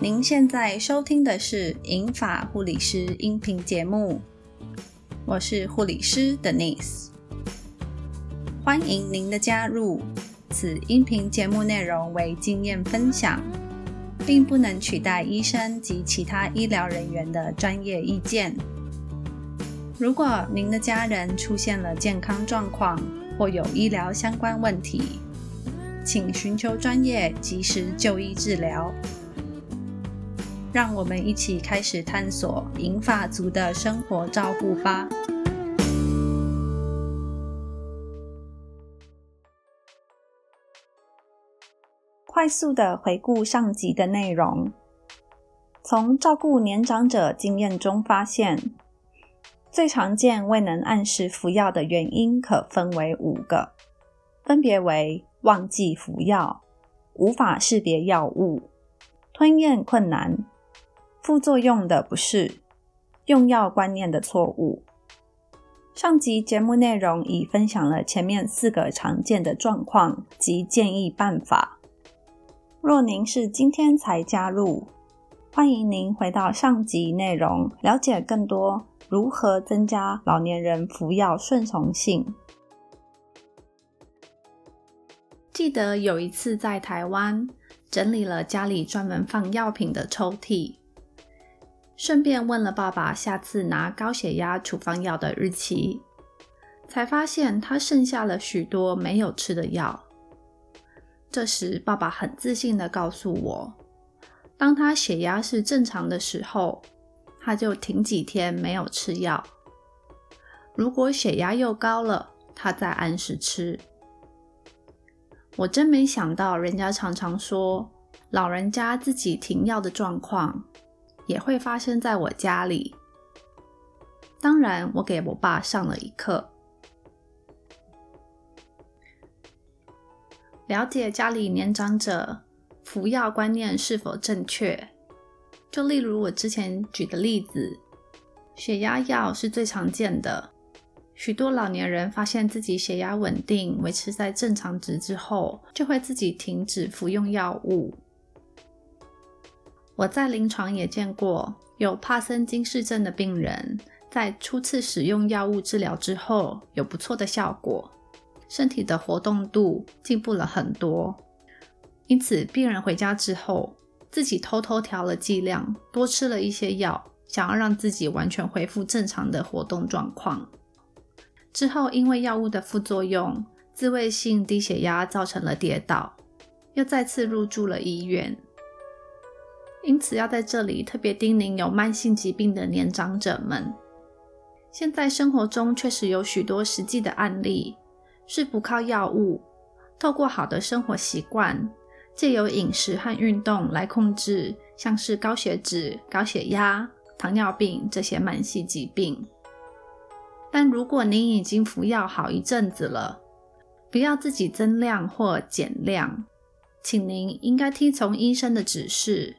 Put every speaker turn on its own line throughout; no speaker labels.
您现在收听的是《银法护理师》音频节目，我是护理师 Denise，欢迎您的加入。此音频节目内容为经验分享，并不能取代医生及其他医疗人员的专业意见。如果您的家人出现了健康状况或有医疗相关问题，请寻求专业及时就医治疗。让我们一起开始探索银发族的生活照顾吧。快速的回顾上集的内容，从照顾年长者经验中发现，最常见未能按时服药的原因可分为五个，分别为忘记服药、无法识别药物、吞咽困难。副作用的不适，用药观念的错误。上集节目内容已分享了前面四个常见的状况及建议办法。若您是今天才加入，欢迎您回到上集内容，了解更多如何增加老年人服药顺从性。记得有一次在台湾整理了家里专门放药品的抽屉。顺便问了爸爸下次拿高血压处方药的日期，才发现他剩下了许多没有吃的药。这时，爸爸很自信的告诉我，当他血压是正常的时候，他就停几天没有吃药；如果血压又高了，他再按时吃。我真没想到，人家常常说老人家自己停药的状况。也会发生在我家里。当然，我给我爸上了一课，了解家里年长者服药观念是否正确。就例如我之前举的例子，血压药是最常见的。许多老年人发现自己血压稳定，维持在正常值之后，就会自己停止服用药物。我在临床也见过有帕森金氏症的病人，在初次使用药物治疗之后有不错的效果，身体的活动度进步了很多。因此，病人回家之后自己偷偷调了剂量，多吃了一些药，想要让自己完全恢复正常的活动状况。之后，因为药物的副作用，自慰性低血压造成了跌倒，又再次入住了医院。因此，要在这里特别叮咛有慢性疾病的年长者们：现在生活中确实有许多实际的案例，是不靠药物，透过好的生活习惯，借由饮食和运动来控制，像是高血脂、高血压、糖尿病这些慢性疾病。但如果您已经服药好一阵子了，不要自己增量或减量，请您应该听从医生的指示。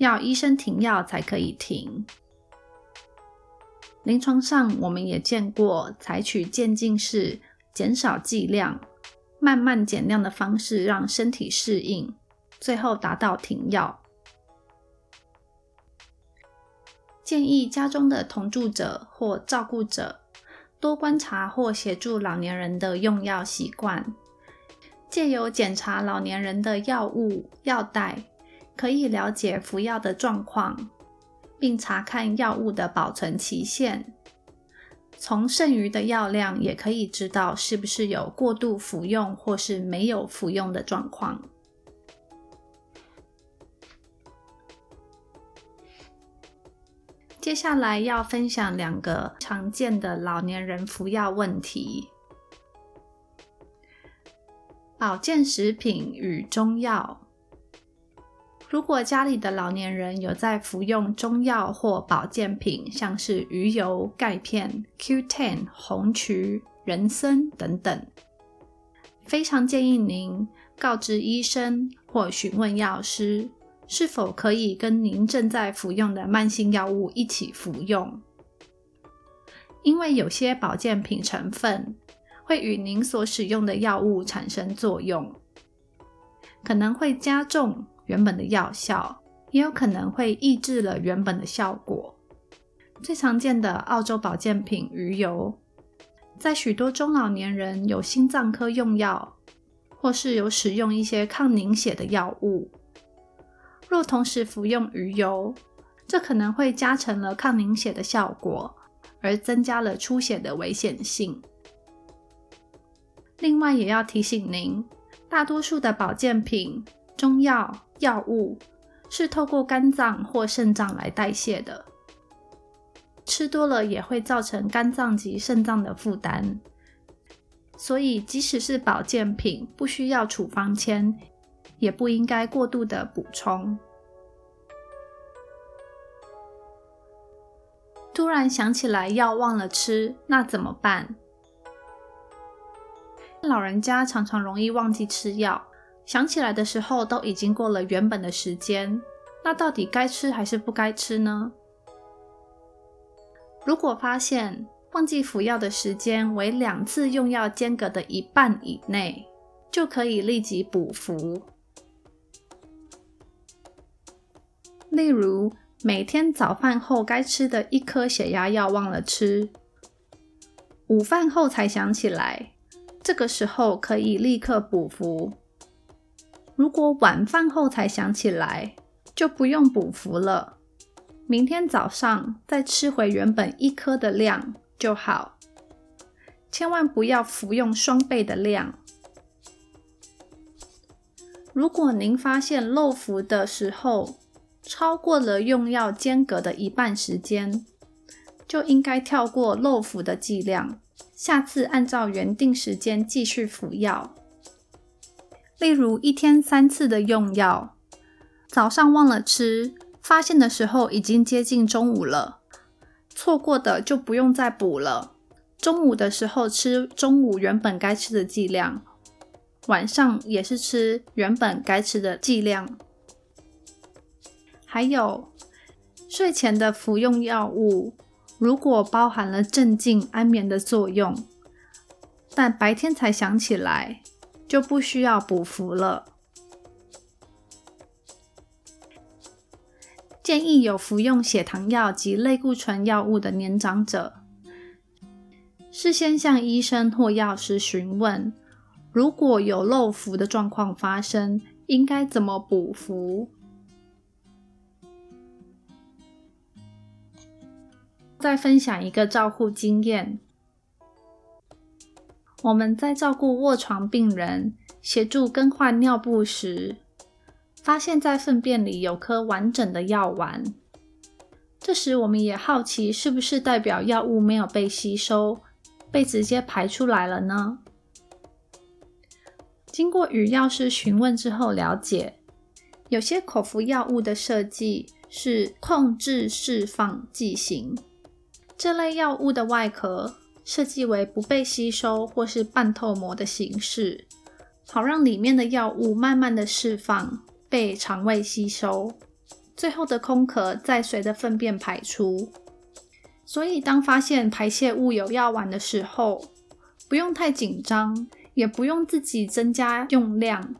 要医生停药才可以停。临床上我们也见过采取渐进式、减少剂量、慢慢减量的方式，让身体适应，最后达到停药。建议家中的同住者或照顾者多观察或协助老年人的用药习惯，借由检查老年人的药物药袋。可以了解服药的状况，并查看药物的保存期限。从剩余的药量也可以知道是不是有过度服用或是没有服用的状况。接下来要分享两个常见的老年人服药问题：保健食品与中药。如果家里的老年人有在服用中药或保健品，像是鱼油、钙片、Q10、红曲、人参等等，非常建议您告知医生或询问药师，是否可以跟您正在服用的慢性药物一起服用。因为有些保健品成分会与您所使用的药物产生作用，可能会加重。原本的药效，也有可能会抑制了原本的效果。最常见的澳洲保健品鱼油，在许多中老年人有心脏科用药，或是有使用一些抗凝血的药物，若同时服用鱼油，这可能会加成了抗凝血的效果，而增加了出血的危险性。另外，也要提醒您，大多数的保健品、中药、药物是透过肝脏或肾脏来代谢的。吃多了也会造成肝脏及肾脏的负担，所以即使是保健品，不需要处方签，也不应该过度的补充。突然想起来药忘了吃，那怎么办？老人家常常容易忘记吃药，想起来的时候都已经过了原本的时间，那到底该吃还是不该吃呢？如果发现忘记服药的时间为两次用药间隔的一半以内，就可以立即补服。例如，每天早饭后该吃的一颗血压药忘了吃，午饭后才想起来，这个时候可以立刻补服。如果晚饭后才想起来，就不用补服了。明天早上再吃回原本一颗的量就好，千万不要服用双倍的量。如果您发现漏服的时候超过了用药间隔的一半时间，就应该跳过漏服的剂量，下次按照原定时间继续服药。例如一天三次的用药，早上忘了吃。发现的时候已经接近中午了，错过的就不用再补了。中午的时候吃中午原本该吃的剂量，晚上也是吃原本该吃的剂量。还有睡前的服用药物，如果包含了镇静、安眠的作用，但白天才想起来，就不需要补服了。建议有服用血糖药及类固醇药物的年长者，事先向医生或药师询问，如果有漏服的状况发生，应该怎么补服。再分享一个照护经验：我们在照顾卧床病人、协助更换尿布时。发现，在粪便里有颗完整的药丸。这时，我们也好奇，是不是代表药物没有被吸收，被直接排出来了呢？经过与药师询问之后，了解有些口服药物的设计是控制释放剂型。这类药物的外壳设计为不被吸收或是半透膜的形式，好让里面的药物慢慢的释放。被肠胃吸收，最后的空壳再随着粪便排出。所以，当发现排泄物有药丸的时候，不用太紧张，也不用自己增加用量，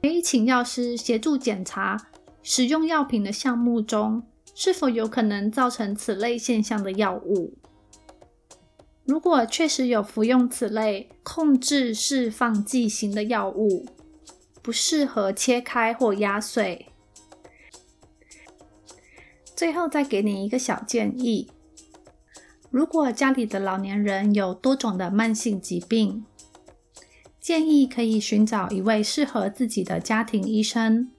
可以请药师协助检查使用药品的项目中是否有可能造成此类现象的药物。如果确实有服用此类控制释放剂型的药物，不适合切开或压碎。最后再给你一个小建议：如果家里的老年人有多种的慢性疾病，建议可以寻找一位适合自己的家庭医生，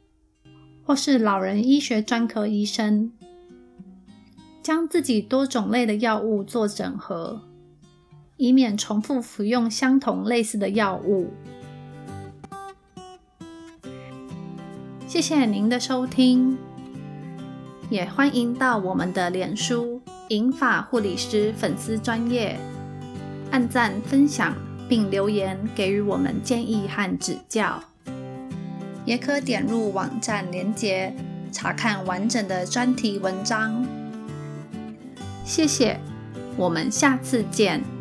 或是老人医学专科医生，将自己多种类的药物做整合，以免重复服用相同类似的药物。谢谢您的收听，也欢迎到我们的脸书“银发护理师”粉丝专业按赞、分享，并留言给予我们建议和指教。也可点入网站连结查看完整的专题文章。谢谢，我们下次见。